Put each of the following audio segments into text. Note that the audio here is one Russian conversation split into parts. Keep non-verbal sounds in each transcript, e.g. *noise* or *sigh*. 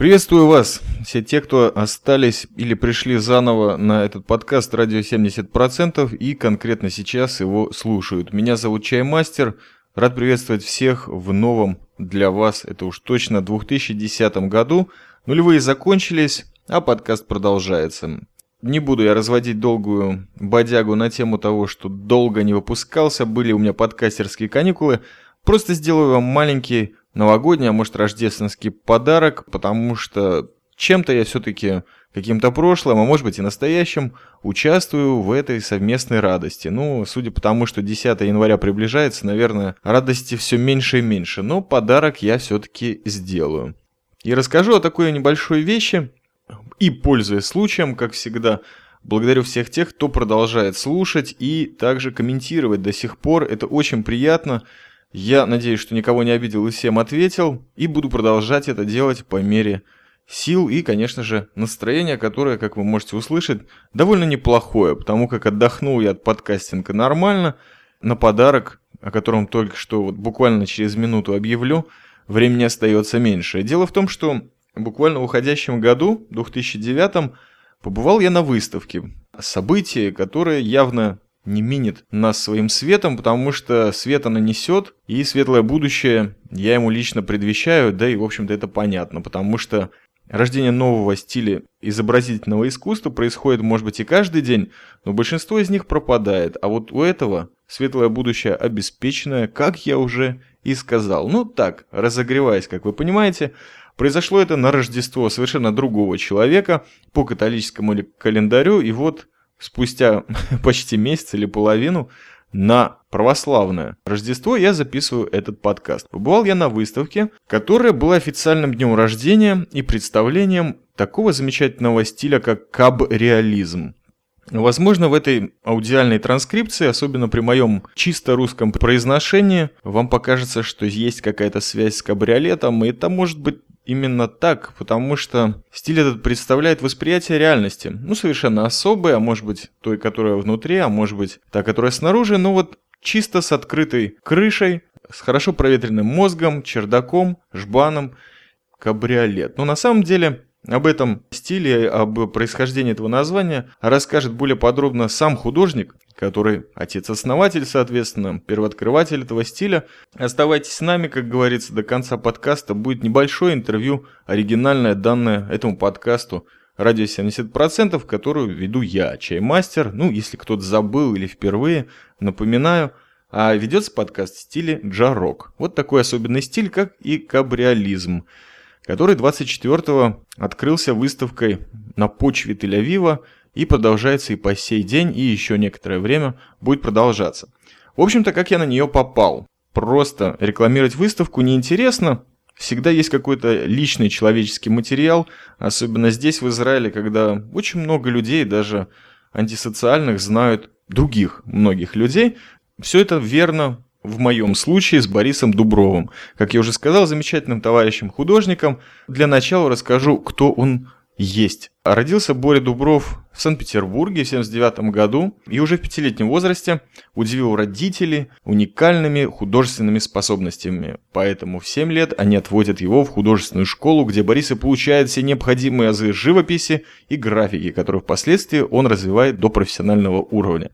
Приветствую вас, все те, кто остались или пришли заново на этот подкаст «Радио 70%» и конкретно сейчас его слушают. Меня зовут Чаймастер, рад приветствовать всех в новом для вас, это уж точно 2010 году. Нулевые закончились, а подкаст продолжается. Не буду я разводить долгую бодягу на тему того, что долго не выпускался, были у меня подкастерские каникулы. Просто сделаю вам маленький новогодний, а может рождественский подарок, потому что чем-то я все-таки каким-то прошлым, а может быть и настоящим, участвую в этой совместной радости. Ну, судя по тому, что 10 января приближается, наверное, радости все меньше и меньше, но подарок я все-таки сделаю. И расскажу о такой небольшой вещи, и, пользуясь случаем, как всегда, благодарю всех тех, кто продолжает слушать и также комментировать до сих пор. Это очень приятно. Я надеюсь, что никого не обидел и всем ответил, и буду продолжать это делать по мере сил и, конечно же, настроения, которое, как вы можете услышать, довольно неплохое, потому как отдохнул я от подкастинга нормально, на подарок, о котором только что вот буквально через минуту объявлю, времени остается меньше. Дело в том, что буквально в уходящем году, 2009, побывал я на выставке. Событие, которое явно не минит нас своим светом, потому что свет она несет, и светлое будущее я ему лично предвещаю, да и, в общем-то, это понятно, потому что рождение нового стиля изобразительного искусства происходит, может быть, и каждый день, но большинство из них пропадает, а вот у этого светлое будущее обеспеченное, как я уже и сказал. Ну так, разогреваясь, как вы понимаете, произошло это на Рождество совершенно другого человека по католическому календарю, и вот спустя *laughs* почти месяц или половину на православное Рождество я записываю этот подкаст. Побывал я на выставке, которая была официальным днем рождения и представлением такого замечательного стиля, как каб-реализм. Возможно, в этой аудиальной транскрипции, особенно при моем чисто русском произношении, вам покажется, что есть какая-то связь с кабриолетом, и это может быть именно так, потому что стиль этот представляет восприятие реальности. Ну, совершенно особое, а может быть той, которая внутри, а может быть та, которая снаружи, но вот чисто с открытой крышей, с хорошо проветренным мозгом, чердаком, жбаном, кабриолет. Но на самом деле об этом стиле, об происхождении этого названия расскажет более подробно сам художник, который отец-основатель, соответственно, первооткрыватель этого стиля. Оставайтесь с нами, как говорится, до конца подкаста. Будет небольшое интервью, оригинальное данное этому подкасту «Радио 70%», которую веду я, чаймастер. Ну, если кто-то забыл или впервые, напоминаю – а ведется подкаст в стиле джарок. Вот такой особенный стиль, как и кабриолизм который 24-го открылся выставкой на почве Тель-Авива и продолжается и по сей день, и еще некоторое время будет продолжаться. В общем-то, как я на нее попал. Просто рекламировать выставку неинтересно, всегда есть какой-то личный человеческий материал, особенно здесь, в Израиле, когда очень много людей, даже антисоциальных, знают других многих людей. Все это верно в моем случае с Борисом Дубровым. Как я уже сказал, замечательным товарищем-художником. Для начала расскажу, кто он есть. Родился Боря Дубров в Санкт-Петербурге в 1979 году и уже в пятилетнем возрасте удивил родителей уникальными художественными способностями. Поэтому в 7 лет они отводят его в художественную школу, где Борис и получает все необходимые азы живописи и графики, которые впоследствии он развивает до профессионального уровня.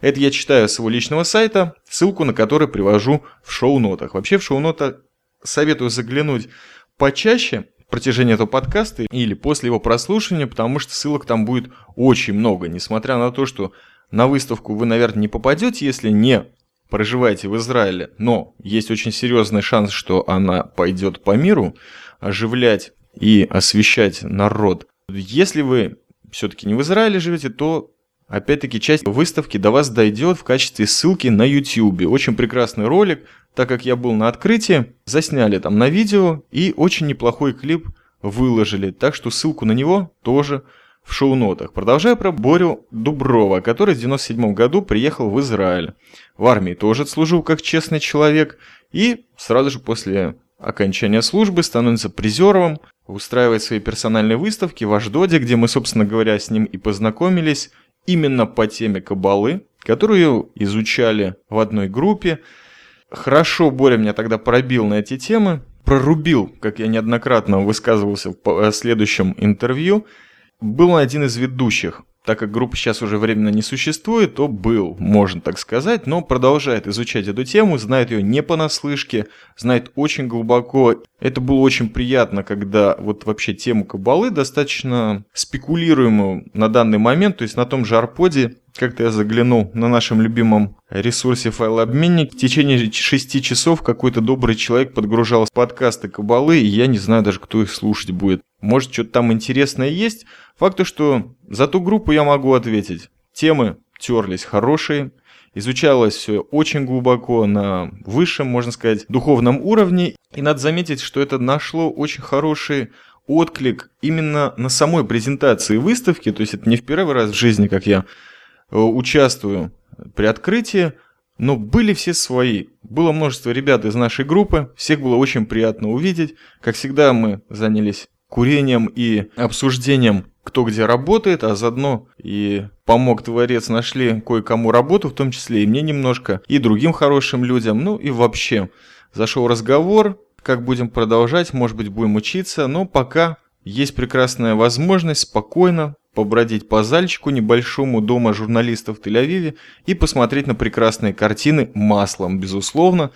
Это я читаю с его личного сайта, ссылку на который привожу в шоу-нотах. Вообще в шоу-нотах советую заглянуть почаще в протяжении этого подкаста или после его прослушивания, потому что ссылок там будет очень много. Несмотря на то, что на выставку вы, наверное, не попадете, если не проживаете в Израиле, но есть очень серьезный шанс, что она пойдет по миру оживлять и освещать народ. Если вы все-таки не в Израиле живете, то Опять-таки, часть выставки до вас дойдет в качестве ссылки на YouTube. Очень прекрасный ролик, так как я был на открытии, засняли там на видео и очень неплохой клип выложили. Так что ссылку на него тоже в шоу-нотах. Продолжаю про Борю Дуброва, который в 97 году приехал в Израиль. В армии тоже служил как честный человек и сразу же после окончания службы становится призером, устраивает свои персональные выставки в Аждоде, где мы, собственно говоря, с ним и познакомились именно по теме кабалы, которую изучали в одной группе. Хорошо Боря меня тогда пробил на эти темы, прорубил, как я неоднократно высказывался в следующем интервью, был один из ведущих так как группа сейчас уже временно не существует, то был, можно так сказать, но продолжает изучать эту тему, знает ее не понаслышке, знает очень глубоко. Это было очень приятно, когда вот вообще тему кабалы достаточно спекулируемую на данный момент, то есть на том же Арподе, как-то я заглянул на нашем любимом ресурсе файлообменник. В течение шести часов какой-то добрый человек подгружал подкасты Кабалы, и я не знаю даже, кто их слушать будет. Может, что-то там интересное есть. Факт то, что за ту группу я могу ответить. Темы терлись хорошие, изучалось все очень глубоко на высшем, можно сказать, духовном уровне. И надо заметить, что это нашло очень хороший отклик именно на самой презентации выставки. То есть это не в первый раз в жизни, как я участвую при открытии, но были все свои. Было множество ребят из нашей группы, всех было очень приятно увидеть. Как всегда, мы занялись курением и обсуждением, кто где работает, а заодно и помог Творец, нашли кое-кому работу, в том числе и мне немножко, и другим хорошим людям, ну и вообще. Зашел разговор, как будем продолжать, может быть будем учиться, но пока есть прекрасная возможность спокойно побродить по зальчику небольшому дома журналистов в Тель-Авиве и посмотреть на прекрасные картины маслом, безусловно.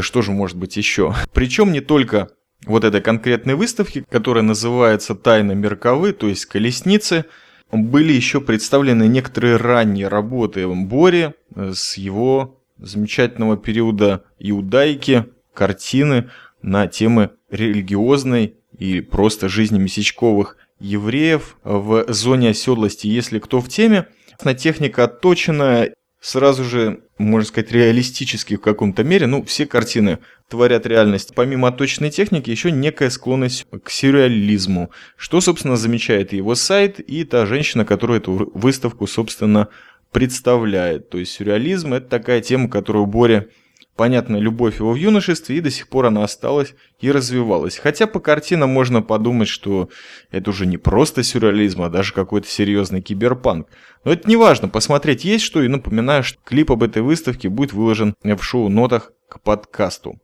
Что же может быть еще? Причем не только вот этой конкретной выставки, которая называется «Тайны Мерковы», то есть «Колесницы», были еще представлены некоторые ранние работы Бори с его замечательного периода иудаики, картины на темы религиозной и просто жизни месячковых евреев в зоне оседлости. Если кто в теме, на техника отточенная, сразу же, можно сказать, реалистически в каком-то мере. Ну, все картины творят реальность. Помимо точной техники, еще некая склонность к сюрреализму, что, собственно, замечает его сайт и та женщина, которая эту выставку, собственно, представляет. То есть сюрреализм – это такая тема, которую Боря Понятно, любовь его в юношестве, и до сих пор она осталась и развивалась. Хотя по картинам можно подумать, что это уже не просто сюрреализм, а даже какой-то серьезный киберпанк. Но это не важно, посмотреть есть что, и напоминаю, что клип об этой выставке будет выложен в шоу-нотах к подкасту.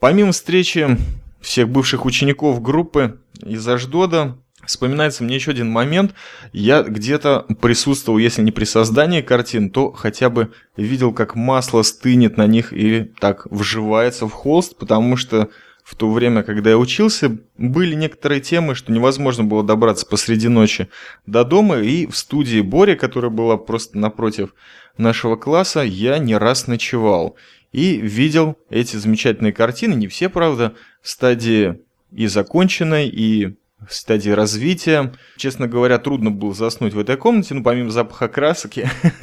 Помимо встречи всех бывших учеников группы из Аждода, Вспоминается мне еще один момент. Я где-то присутствовал, если не при создании картин, то хотя бы видел, как масло стынет на них и так вживается в холст, потому что в то время, когда я учился, были некоторые темы, что невозможно было добраться посреди ночи до дома, и в студии Бори, которая была просто напротив нашего класса, я не раз ночевал. И видел эти замечательные картины, не все, правда, в стадии и законченной, и стадии развития. Честно говоря, трудно было заснуть в этой комнате, ну, помимо запаха красок,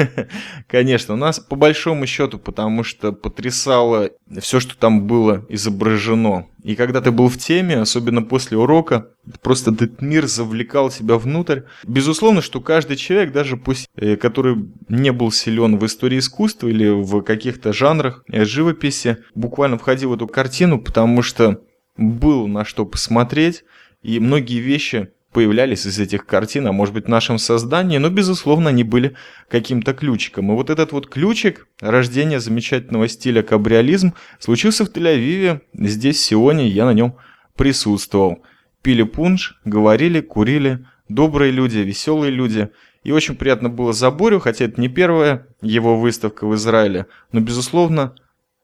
*laughs* конечно, у нас по большому счету, потому что потрясало все, что там было изображено. И когда ты был в теме, особенно после урока, просто этот мир завлекал себя внутрь. Безусловно, что каждый человек, даже пусть, э, который не был силен в истории искусства или в каких-то жанрах э, живописи, буквально входил в эту картину, потому что был на что посмотреть, и многие вещи появлялись из этих картин, а может быть в нашем создании, но, безусловно, они были каким-то ключиком. И вот этот вот ключик рождения замечательного стиля кабриолизм случился в Тель-Авиве, здесь, в Сионе, я на нем присутствовал. Пили пунш, говорили, курили, добрые люди, веселые люди. И очень приятно было за Борю, хотя это не первая его выставка в Израиле, но, безусловно,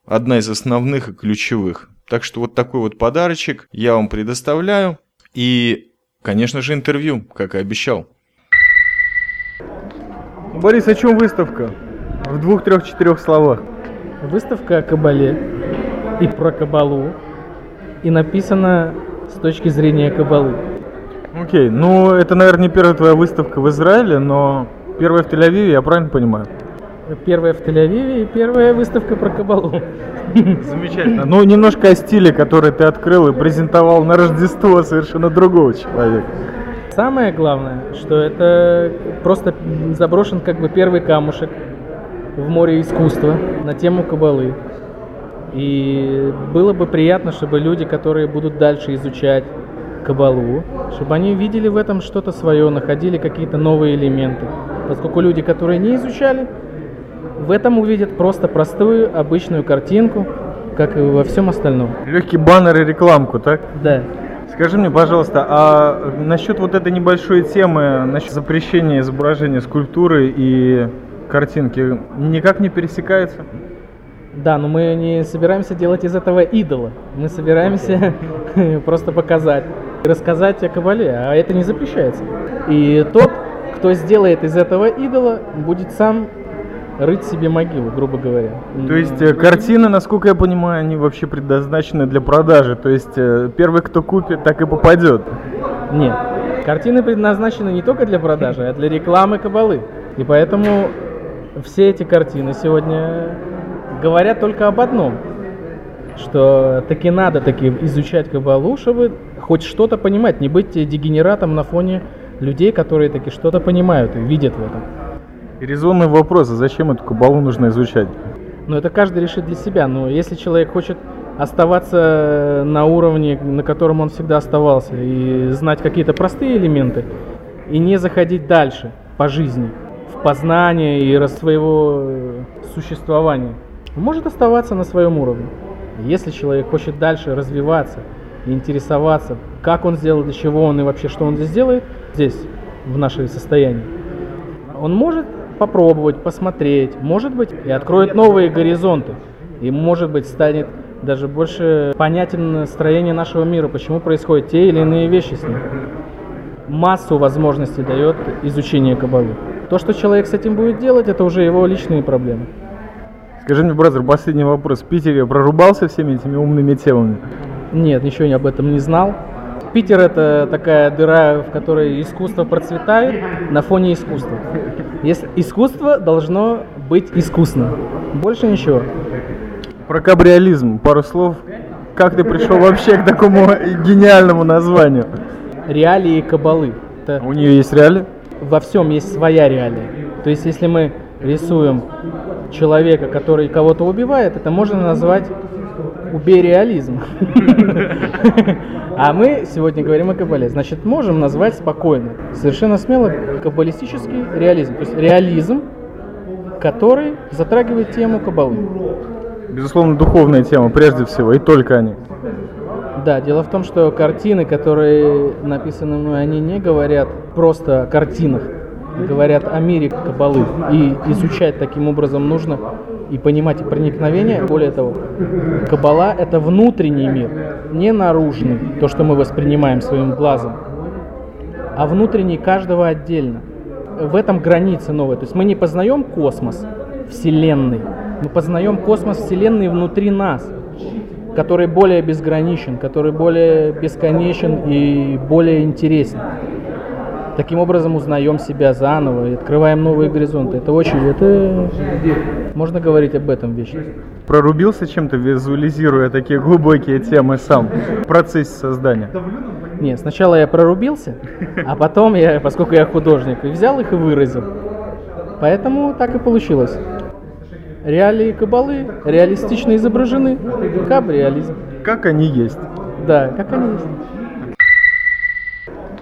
одна из основных и ключевых. Так что вот такой вот подарочек я вам предоставляю. И, конечно же, интервью, как и обещал. Борис, о чем выставка? В двух, трех, четырех словах. Выставка о Кабале и про Кабалу. И написано с точки зрения Кабалы. Окей, ну это, наверное, не первая твоя выставка в Израиле, но первая в Тель-Авиве, я правильно понимаю? Первая в Тель-Авиве и первая выставка про Кабалу. Замечательно. Ну, немножко о стиле, который ты открыл и презентовал на Рождество совершенно другого человека. Самое главное, что это просто заброшен как бы первый камушек в море искусства на тему Кабалы. И было бы приятно, чтобы люди, которые будут дальше изучать Кабалу, чтобы они видели в этом что-то свое, находили какие-то новые элементы. Поскольку люди, которые не изучали, в этом увидят просто простую, обычную картинку, как и во всем остальном. Легкий баннер и рекламку, так? Да. Скажи мне, пожалуйста, а насчет вот этой небольшой темы, насчет запрещения изображения скульптуры и картинки, никак не пересекается? Да, но мы не собираемся делать из этого идола. Мы собираемся *laughs* просто показать, рассказать о Кабале, а это не запрещается. И тот, кто сделает из этого идола, будет сам рыть себе могилу, грубо говоря. То есть э, картины, насколько я понимаю, они вообще предназначены для продажи. То есть э, первый, кто купит, так и попадет. Нет. Картины предназначены не только для продажи, а для рекламы кабалы. И поэтому все эти картины сегодня говорят только об одном, что таки надо таки изучать кабалу, чтобы хоть что-то понимать, не быть дегенератом на фоне людей, которые таки что-то понимают и видят в этом. И резонный вопрос, а зачем эту кабалу нужно изучать? Но это каждый решит для себя. Но если человек хочет оставаться на уровне, на котором он всегда оставался, и знать какие-то простые элементы, и не заходить дальше по жизни, в познание и своего э, существования, может оставаться на своем уровне. Если человек хочет дальше развиваться интересоваться, как он сделал, для чего он и вообще что он здесь делает, здесь, в нашем состоянии, он может попробовать, посмотреть, может быть, и откроет новые горизонты. И, может быть, станет даже больше понятен настроение нашего мира, почему происходят те или иные вещи с ним. Массу возможностей дает изучение Кабалы. То, что человек с этим будет делать, это уже его личные проблемы. Скажи мне, бразер, последний вопрос. В Питере прорубался всеми этими умными темами? Нет, ничего я об этом не знал. Питер это такая дыра, в которой искусство процветает на фоне искусства. Если искусство должно быть искусно. Больше ничего. Про кабриолизм пару слов. Как ты пришел вообще к такому гениальному названию? Реалии кабалы. Это У нее есть реалии? Во всем есть своя реалия. То есть, если мы рисуем человека, который кого-то убивает, это можно назвать убей реализм. А мы сегодня говорим о кабале. Значит, можем назвать спокойно, совершенно смело каббалистический реализм. То есть реализм, который затрагивает тему кабалы. Безусловно, духовная тема прежде всего, и только они. Да, дело в том, что картины, которые написаны мной, они не говорят просто о картинах, говорят о мире кабалы. И изучать таким образом нужно и понимать проникновение. Более того, кабала – это внутренний мир, не наружный, то, что мы воспринимаем своим глазом, а внутренний каждого отдельно. В этом граница новая. То есть мы не познаем космос Вселенной, мы познаем космос Вселенной внутри нас, который более безграничен, который более бесконечен и более интересен. Таким образом узнаем себя заново и открываем новые горизонты. Это очень, это можно говорить об этом вечно. Прорубился чем-то, визуализируя такие глубокие темы сам в процессе создания? Нет, сначала я прорубился, а потом я, поскольку я художник, взял их и выразил. Поэтому так и получилось. Реалии кабалы реалистично изображены. Кабриализм. Как они есть. Да, как они есть.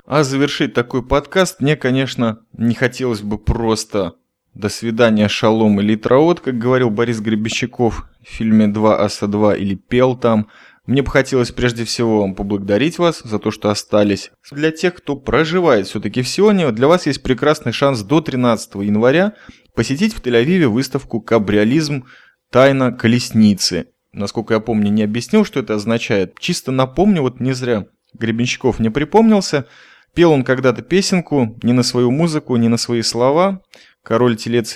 А завершить такой подкаст мне, конечно, не хотелось бы просто «До свидания, шалом» или «Траот», как говорил Борис Гребещаков в фильме «Два аса два» или «Пел там». Мне бы хотелось прежде всего вам поблагодарить вас за то, что остались. Для тех, кто проживает все-таки в Сионе, для вас есть прекрасный шанс до 13 января посетить в Тель-Авиве выставку «Кабриолизм. Тайна колесницы». Насколько я помню, не объяснил, что это означает. Чисто напомню, вот не зря Гребенщиков не припомнился – Пел он когда-то песенку, не на свою музыку, не на свои слова. Король Телец